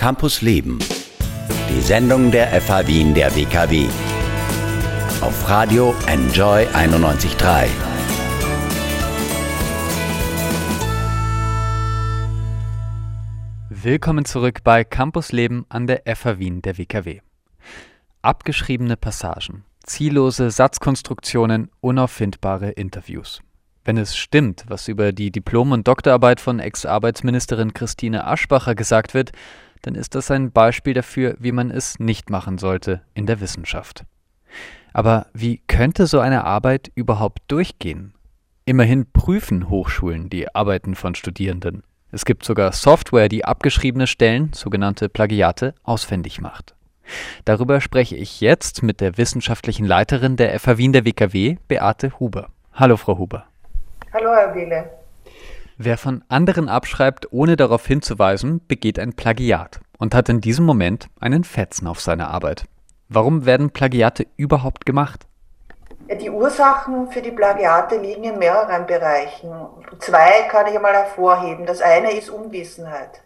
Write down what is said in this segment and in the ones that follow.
Campus Leben. Die Sendung der FH Wien der WKW. Auf Radio Enjoy 91.3. Willkommen zurück bei Campus Leben an der FH Wien der WKW. Abgeschriebene Passagen, ziellose Satzkonstruktionen, unauffindbare Interviews. Wenn es stimmt, was über die Diplom- und Doktorarbeit von Ex-Arbeitsministerin Christine Aschbacher gesagt wird, dann ist das ein Beispiel dafür, wie man es nicht machen sollte in der Wissenschaft. Aber wie könnte so eine Arbeit überhaupt durchgehen? Immerhin prüfen Hochschulen die Arbeiten von Studierenden. Es gibt sogar Software, die abgeschriebene Stellen, sogenannte Plagiate, ausfindig macht. Darüber spreche ich jetzt mit der wissenschaftlichen Leiterin der FH Wien der WKW, Beate Huber. Hallo, Frau Huber. Hallo, Herr Wiele. Wer von anderen abschreibt, ohne darauf hinzuweisen, begeht ein Plagiat und hat in diesem Moment einen Fetzen auf seine Arbeit. Warum werden Plagiate überhaupt gemacht? Die Ursachen für die Plagiate liegen in mehreren Bereichen. Zwei kann ich einmal hervorheben. Das eine ist Unwissenheit.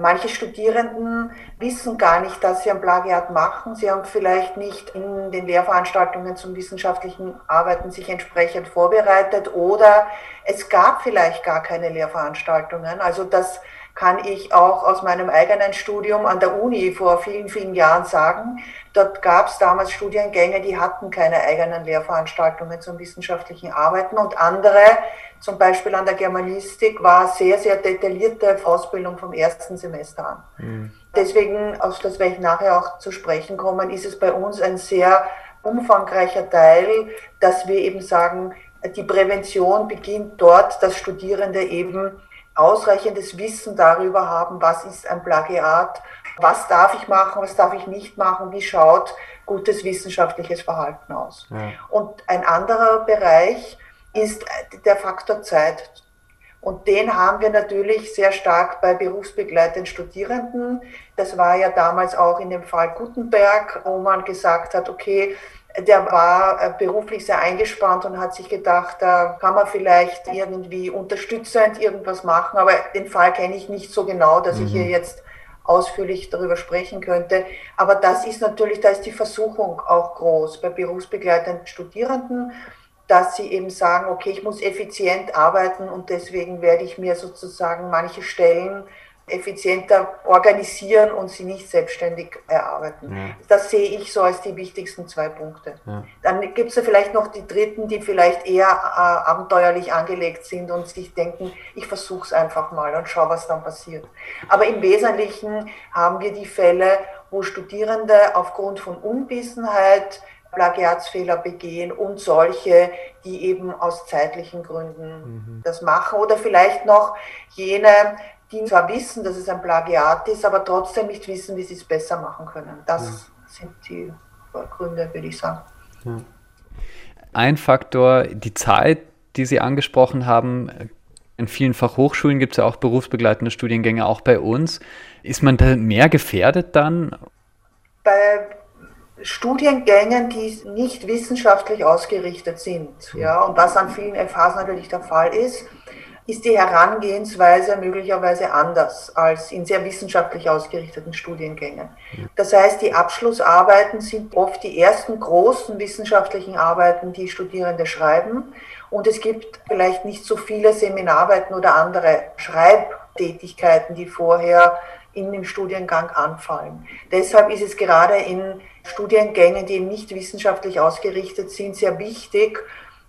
Manche Studierenden wissen gar nicht, dass sie ein Plagiat machen. Sie haben vielleicht nicht in den Lehrveranstaltungen zum wissenschaftlichen Arbeiten sich entsprechend vorbereitet oder es gab vielleicht gar keine Lehrveranstaltungen. Also das kann ich auch aus meinem eigenen Studium an der Uni vor vielen, vielen Jahren sagen. Dort gab es damals Studiengänge, die hatten keine eigenen Lehrveranstaltungen zum wissenschaftlichen Arbeiten und andere, zum Beispiel an der Germanistik, war sehr, sehr detaillierte Ausbildung vom ersten Semester an. Mhm. Deswegen, auf das werde ich nachher auch zu sprechen kommen, ist es bei uns ein sehr umfangreicher Teil, dass wir eben sagen, die Prävention beginnt dort, dass Studierende eben ausreichendes Wissen darüber haben, was ist ein Plagiat, was darf ich machen, was darf ich nicht machen, wie schaut gutes wissenschaftliches Verhalten aus. Ja. Und ein anderer Bereich ist der Faktor Zeit. Und den haben wir natürlich sehr stark bei berufsbegleitenden Studierenden. Das war ja damals auch in dem Fall Gutenberg, wo man gesagt hat, okay, der war äh, beruflich sehr eingespannt und hat sich gedacht, da kann man vielleicht irgendwie unterstützend irgendwas machen, aber den Fall kenne ich nicht so genau, dass mhm. ich hier mhm. jetzt ausführlich darüber sprechen könnte. Aber das ist natürlich, da ist die Versuchung auch groß bei berufsbegleitenden Studierenden, dass sie eben sagen, okay, ich muss effizient arbeiten und deswegen werde ich mir sozusagen manche Stellen effizienter organisieren und sie nicht selbstständig erarbeiten. Ja. Das sehe ich so als die wichtigsten zwei Punkte. Ja. Dann gibt es ja vielleicht noch die dritten, die vielleicht eher äh, abenteuerlich angelegt sind und sich denken, ich versuche es einfach mal und schaue, was dann passiert. Aber im Wesentlichen haben wir die Fälle, wo Studierende aufgrund von Unwissenheit Plagiatsfehler begehen und solche, die eben aus zeitlichen Gründen mhm. das machen. Oder vielleicht noch jene, die zwar wissen, dass es ein Plagiat ist, aber trotzdem nicht wissen, wie sie es besser machen können. Das ja. sind die Gründe, würde ich sagen. Ja. Ein Faktor, die Zeit, die Sie angesprochen haben, in vielen Fachhochschulen gibt es ja auch berufsbegleitende Studiengänge, auch bei uns. Ist man da mehr gefährdet dann? Bei Studiengängen, die nicht wissenschaftlich ausgerichtet sind, ja, und was an vielen FHs natürlich der Fall ist, ist die Herangehensweise möglicherweise anders als in sehr wissenschaftlich ausgerichteten Studiengängen. Das heißt, die Abschlussarbeiten sind oft die ersten großen wissenschaftlichen Arbeiten, die Studierende schreiben. Und es gibt vielleicht nicht so viele Seminararbeiten oder andere Schreibtätigkeiten, die vorher in dem Studiengang anfallen. Deshalb ist es gerade in Studiengängen, die nicht wissenschaftlich ausgerichtet sind, sehr wichtig,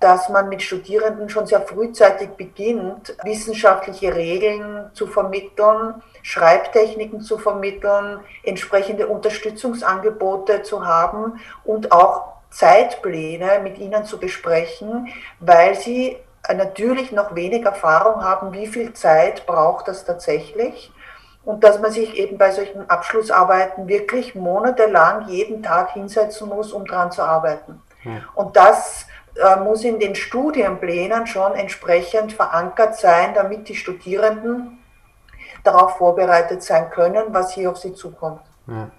dass man mit Studierenden schon sehr frühzeitig beginnt, wissenschaftliche Regeln zu vermitteln, Schreibtechniken zu vermitteln, entsprechende Unterstützungsangebote zu haben und auch Zeitpläne mit ihnen zu besprechen, weil sie natürlich noch wenig Erfahrung haben, wie viel Zeit braucht das tatsächlich und dass man sich eben bei solchen Abschlussarbeiten wirklich monatelang jeden Tag hinsetzen muss, um daran zu arbeiten. Ja. Und das muss in den Studienplänen schon entsprechend verankert sein, damit die Studierenden darauf vorbereitet sein können, was hier auf sie zukommt. Ja.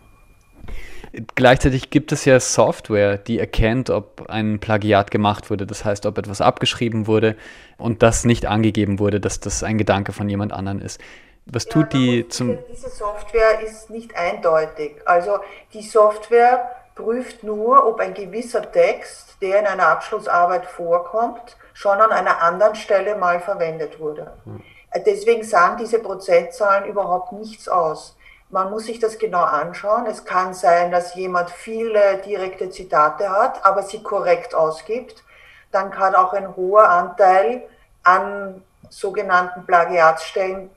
Gleichzeitig gibt es ja Software, die erkennt, ob ein Plagiat gemacht wurde, das heißt, ob etwas abgeschrieben wurde und das nicht angegeben wurde, dass das ein Gedanke von jemand anderem ist. was tut ja, die zum... Diese Software ist nicht eindeutig. Also die Software prüft nur, ob ein gewisser Text, der in einer Abschlussarbeit vorkommt, schon an einer anderen Stelle mal verwendet wurde. Hm. Deswegen sagen diese Prozentzahlen überhaupt nichts aus. Man muss sich das genau anschauen. Es kann sein, dass jemand viele direkte Zitate hat, aber sie korrekt ausgibt. Dann kann auch ein hoher Anteil an sogenannten Plagiatsstellen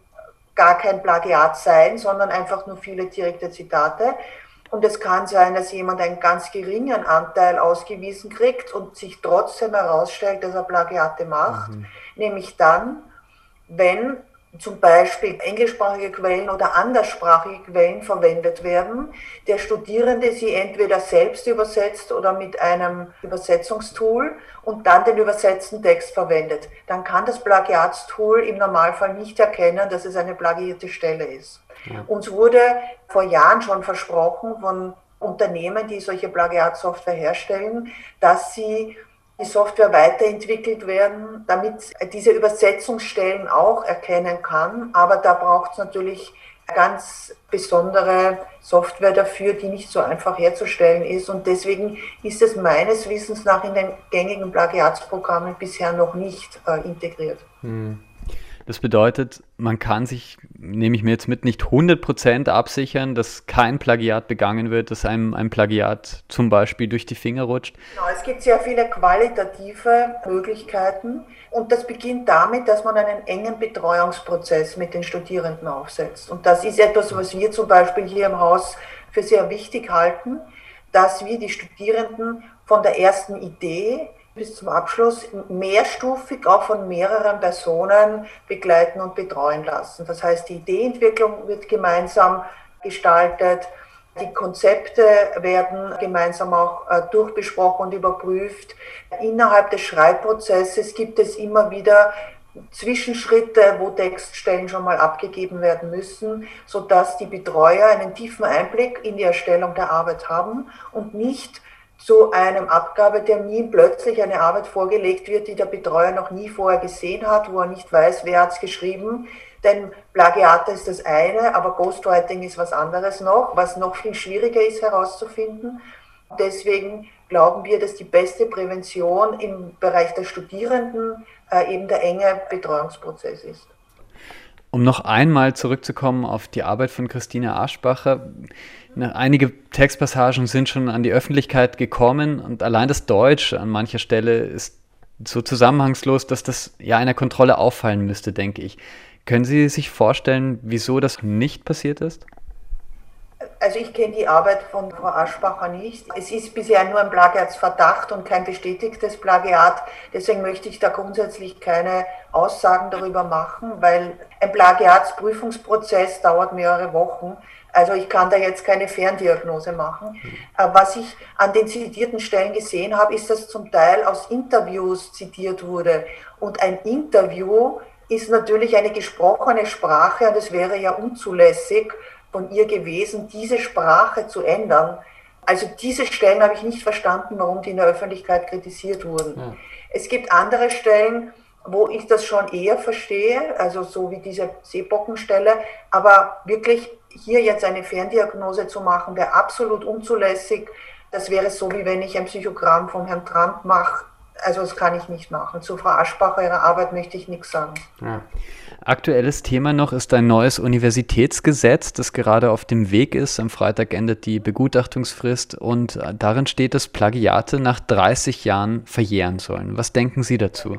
gar kein Plagiat sein, sondern einfach nur viele direkte Zitate. Und es kann sein, dass jemand einen ganz geringen Anteil ausgewiesen kriegt und sich trotzdem herausstellt, dass er Plagiate macht. Mhm. Nämlich dann, wenn zum Beispiel englischsprachige Quellen oder anderssprachige Quellen verwendet werden, der Studierende sie entweder selbst übersetzt oder mit einem Übersetzungstool und dann den übersetzten Text verwendet. Dann kann das Plagiatstool im Normalfall nicht erkennen, dass es eine plagiierte Stelle ist. Ja. Uns wurde vor Jahren schon versprochen von Unternehmen, die solche Plagiatsoftware herstellen, dass sie die Software weiterentwickelt werden, damit diese Übersetzungsstellen auch erkennen kann. Aber da braucht es natürlich ganz besondere Software dafür, die nicht so einfach herzustellen ist. Und deswegen ist es meines Wissens nach in den gängigen Plagiatsprogrammen bisher noch nicht äh, integriert. Hm. Das bedeutet, man kann sich, nehme ich mir jetzt mit, nicht 100% absichern, dass kein Plagiat begangen wird, dass einem ein Plagiat zum Beispiel durch die Finger rutscht. Genau, es gibt sehr viele qualitative Möglichkeiten und das beginnt damit, dass man einen engen Betreuungsprozess mit den Studierenden aufsetzt. Und das ist etwas, was wir zum Beispiel hier im Haus für sehr wichtig halten, dass wir die Studierenden von der ersten Idee bis zum Abschluss mehrstufig auch von mehreren Personen begleiten und betreuen lassen. Das heißt, die Ideeentwicklung wird gemeinsam gestaltet, die Konzepte werden gemeinsam auch äh, durchbesprochen und überprüft. Innerhalb des Schreibprozesses gibt es immer wieder Zwischenschritte, wo Textstellen schon mal abgegeben werden müssen, sodass die Betreuer einen tiefen Einblick in die Erstellung der Arbeit haben und nicht zu einem Abgabetermin plötzlich eine Arbeit vorgelegt wird, die der Betreuer noch nie vorher gesehen hat, wo er nicht weiß, wer hat es geschrieben. Denn Plagiate ist das eine, aber Ghostwriting ist was anderes noch, was noch viel schwieriger ist herauszufinden. Deswegen glauben wir, dass die beste Prävention im Bereich der Studierenden äh, eben der enge Betreuungsprozess ist. Um noch einmal zurückzukommen auf die Arbeit von Christine Aschbacher. Einige Textpassagen sind schon an die Öffentlichkeit gekommen und allein das Deutsch an mancher Stelle ist so zusammenhangslos, dass das ja einer Kontrolle auffallen müsste, denke ich. Können Sie sich vorstellen, wieso das nicht passiert ist? Also ich kenne die Arbeit von Frau Aschbacher nicht. Es ist bisher nur ein Plagiatsverdacht und kein bestätigtes Plagiat. Deswegen möchte ich da grundsätzlich keine Aussagen darüber machen, weil ein Plagiatsprüfungsprozess dauert mehrere Wochen. Also ich kann da jetzt keine Ferndiagnose machen. Was ich an den zitierten Stellen gesehen habe, ist, dass zum Teil aus Interviews zitiert wurde. Und ein Interview ist natürlich eine gesprochene Sprache und es wäre ja unzulässig, von ihr gewesen, diese Sprache zu ändern. Also diese Stellen habe ich nicht verstanden, warum die in der Öffentlichkeit kritisiert wurden. Ja. Es gibt andere Stellen, wo ich das schon eher verstehe, also so wie diese Seebockenstelle, aber wirklich hier jetzt eine Ferndiagnose zu machen, wäre absolut unzulässig. Das wäre so, wie wenn ich ein Psychogramm von Herrn Trump mache. Also das kann ich nicht machen. Zu Frau Aschbacher, ihrer Arbeit möchte ich nichts sagen. Ja. Aktuelles Thema noch ist ein neues Universitätsgesetz, das gerade auf dem Weg ist. Am Freitag endet die Begutachtungsfrist und darin steht, dass Plagiate nach 30 Jahren verjähren sollen. Was denken Sie dazu?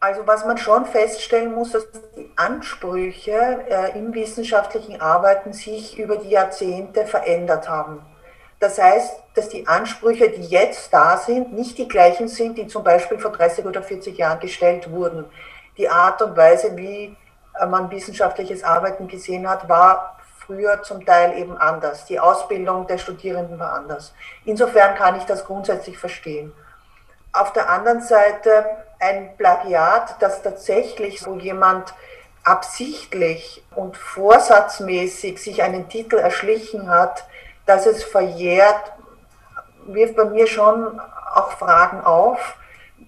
Also was man schon feststellen muss, dass die Ansprüche äh, im wissenschaftlichen Arbeiten sich über die Jahrzehnte verändert haben. Das heißt, dass die Ansprüche, die jetzt da sind, nicht die gleichen sind, die zum Beispiel vor 30 oder 40 Jahren gestellt wurden die Art und Weise, wie äh, man wissenschaftliches Arbeiten gesehen hat, war früher zum Teil eben anders. Die Ausbildung der Studierenden war anders. Insofern kann ich das grundsätzlich verstehen. Auf der anderen Seite ein Plagiat, das tatsächlich so jemand absichtlich und vorsatzmäßig sich einen Titel erschlichen hat, dass es verjährt, wirft bei mir schon auch Fragen auf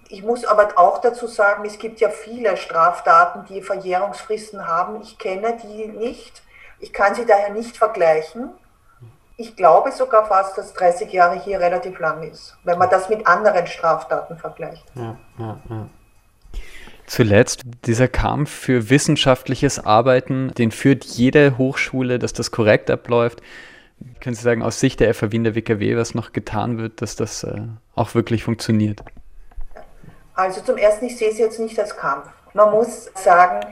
Ich muss aber auch dazu sagen, es gibt ja viele Straftaten, die Verjährungsfristen haben. Ich kenne die nicht. Ich kann sie daher nicht vergleichen. Ich glaube sogar fast, dass 30 Jahre hier relativ lang ist, wenn man das mit anderen Straftaten vergleicht. Ja, ja, ja. Zuletzt, dieser Kampf für wissenschaftliches Arbeiten, den führt jede Hochschule, dass das korrekt abläuft. Können Sie sagen, aus Sicht der FH Wien der WKW, was noch getan wird, dass das äh, auch wirklich funktioniert? Also zum Ersten, ich sehe es jetzt nicht als Kampf. Man muss sagen,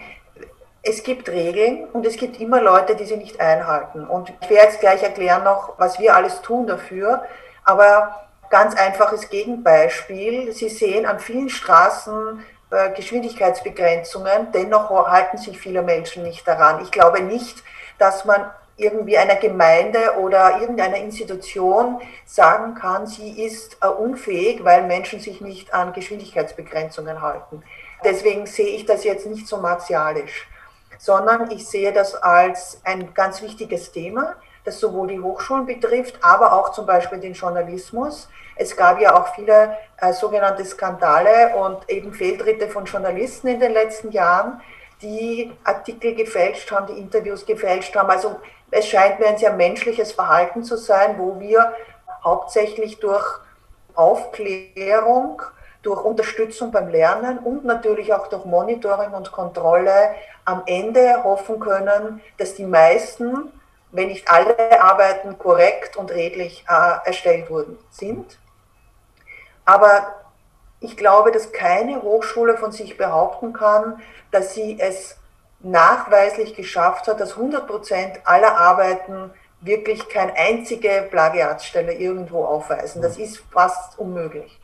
es gibt Regeln und es gibt immer Leute, die sie nicht einhalten. Und ich werde jetzt gleich erklären noch, was wir alles tun dafür. Aber ganz einfaches Gegenbeispiel. Sie sehen an vielen Straßen äh, Geschwindigkeitsbegrenzungen, dennoch halten sich viele Menschen nicht daran. Ich glaube nicht, dass man irgendwie einer Gemeinde oder irgendeiner Institution sagen kann, sie ist äh, unfähig, weil Menschen sich nicht an Geschwindigkeitsbegrenzungen halten. Deswegen sehe ich das jetzt nicht so martialisch, sondern ich sehe das als ein ganz wichtiges Thema, das sowohl die Hochschulen betrifft, aber auch zum Beispiel den Journalismus. Es gab ja auch viele äh, sogenannte Skandale und eben Fehltritte von Journalisten in den letzten Jahren, die Artikel gefälscht haben, die Interviews gefälscht haben. Also es scheint mir ein sehr menschliches Verhalten zu sein, wo wir hauptsächlich durch Aufklärung, durch Unterstützung beim Lernen und natürlich auch durch Monitoring und Kontrolle am Ende hoffen können, dass die meisten, wenn nicht alle Arbeiten korrekt und redlich äh, erstellt wurden, sind. Aber ich glaube, dass keine Hochschule von sich behaupten kann, dass sie es nachweislich geschafft hat, dass 100 Prozent aller Arbeiten wirklich keine einzige Plagiatsstelle irgendwo aufweisen. Das ist fast unmöglich.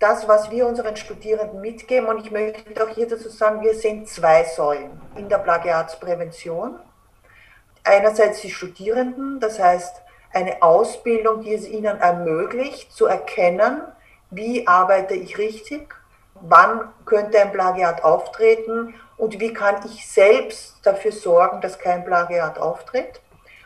Das, was wir unseren Studierenden mitgeben, und ich möchte auch hier dazu sagen, wir sehen zwei Säulen in der Plagiatsprävention. Einerseits die Studierenden, das heißt eine Ausbildung, die es ihnen ermöglicht, zu erkennen, wie arbeite ich richtig, wann könnte ein Plagiat auftreten und wie kann ich selbst dafür sorgen, dass kein Plagiat auftritt.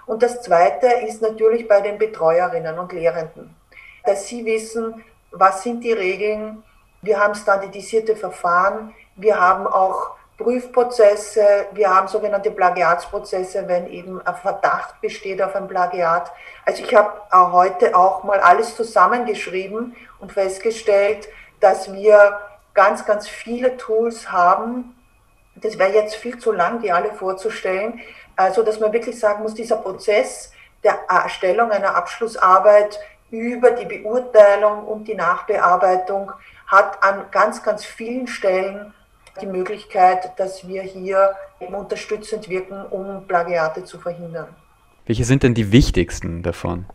Und das Zweite ist natürlich bei den Betreuerinnen und Lehrenden, dass sie wissen, was sind die Regeln. Wir haben standardisierte Verfahren, wir haben auch Prüfprozesse, wir haben sogenannte Plagiatsprozesse, wenn eben ein Verdacht besteht auf ein Plagiat. Also ich habe heute auch mal alles zusammengeschrieben und festgestellt, dass wir ganz, ganz viele Tools haben. Das wäre jetzt viel zu lang, die alle vorzustellen. Also, dass man wirklich sagen muss, dieser Prozess der Erstellung einer Abschlussarbeit über die Beurteilung und die Nachbearbeitung hat an ganz, ganz vielen Stellen die Möglichkeit, dass wir hier unterstützend wirken, um Plagiate zu verhindern. Welche sind denn die wichtigsten davon?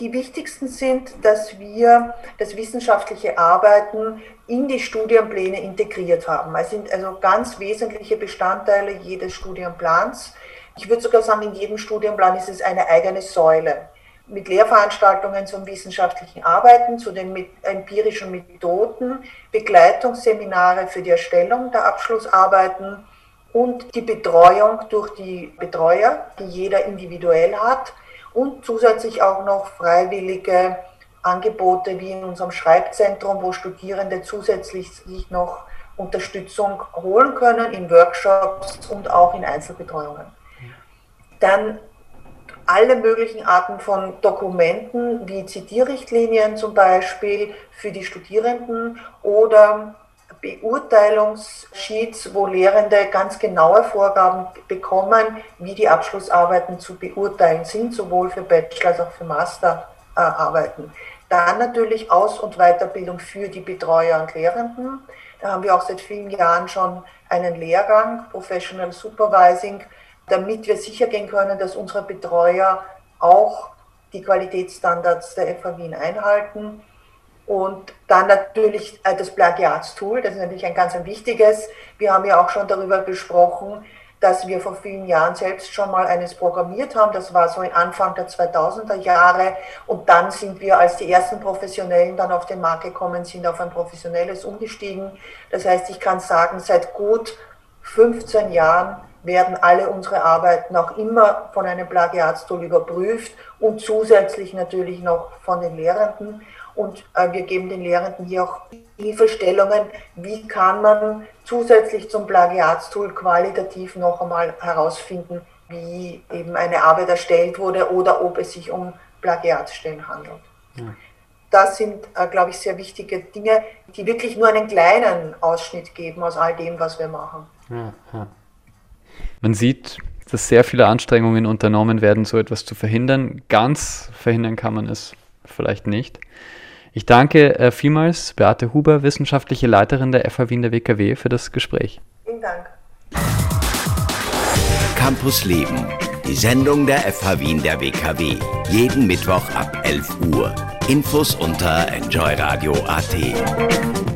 Die wichtigsten sind, dass wir das wissenschaftliche Arbeiten in die Studienpläne integriert haben. Es sind also ganz wesentliche Bestandteile jedes Studienplans. Ich würde sogar sagen, in jedem Studienplan ist es eine eigene Säule mit Lehrveranstaltungen zum wissenschaftlichen Arbeiten, zu den empirischen Methoden, Begleitungsseminare für die Erstellung der Abschlussarbeiten und die Betreuung durch die Betreuer, die jeder individuell hat und zusätzlich auch noch freiwillige Angebote wie in unserem Schreibzentrum, wo Studierende zusätzlich sich noch Unterstützung holen können in Workshops und auch in Einzelbetreuungen. Dann alle möglichen Arten von Dokumenten wie Zitierrichtlinien zum Beispiel für die Studierenden oder Beurteilungssheets, wo Lehrende ganz genaue Vorgaben bekommen, wie die Abschlussarbeiten zu beurteilen sind, sowohl für Bachelor als auch für Masterarbeiten. Dann natürlich Aus- und Weiterbildung für die Betreuer und Lehrenden. Da haben wir auch seit vielen Jahren schon einen Lehrgang, Professional Supervising, damit wir sicher gehen können, dass unsere Betreuer auch die Qualitätsstandards der FH Wien einhalten und dann natürlich äh, das Plagiatstool, das ist natürlich ein ganz wichtiges. Wir haben ja auch schon darüber gesprochen, dass wir vor vielen Jahren selbst schon mal eines programmiert haben. Das war so Anfang der 2000er Jahre. Und dann sind wir als die ersten Professionellen dann auf den Markt gekommen, sind auf ein professionelles umgestiegen. Das heißt, ich kann sagen, seit gut 15 Jahren werden alle unsere Arbeiten auch immer von einem Plagiatstool überprüft und zusätzlich natürlich noch von den Lehrenden. Und äh, wir geben den Lehrenden hier auch Hilfestellungen, wie kann man zusätzlich zum Plagiatstool qualitativ noch einmal herausfinden, wie eben eine Arbeit erstellt wurde oder ob es sich um Plagiatsstellen handelt. Ja. Das sind, äh, glaube ich, sehr wichtige Dinge, die wirklich nur einen kleinen Ausschnitt geben aus all dem, was wir machen. Ja, ja. Man sieht, dass sehr viele Anstrengungen unternommen werden, so etwas zu verhindern. Ganz verhindern kann man es vielleicht nicht. Ich danke äh, vielmals Beate Huber, wissenschaftliche Leiterin der FH Wien der WKW, für das Gespräch. Vielen Dank. Campus Leben, die Sendung der FH Wien der WKW. Jeden Mittwoch ab 11 Uhr. Infos unter enjoyradio.at.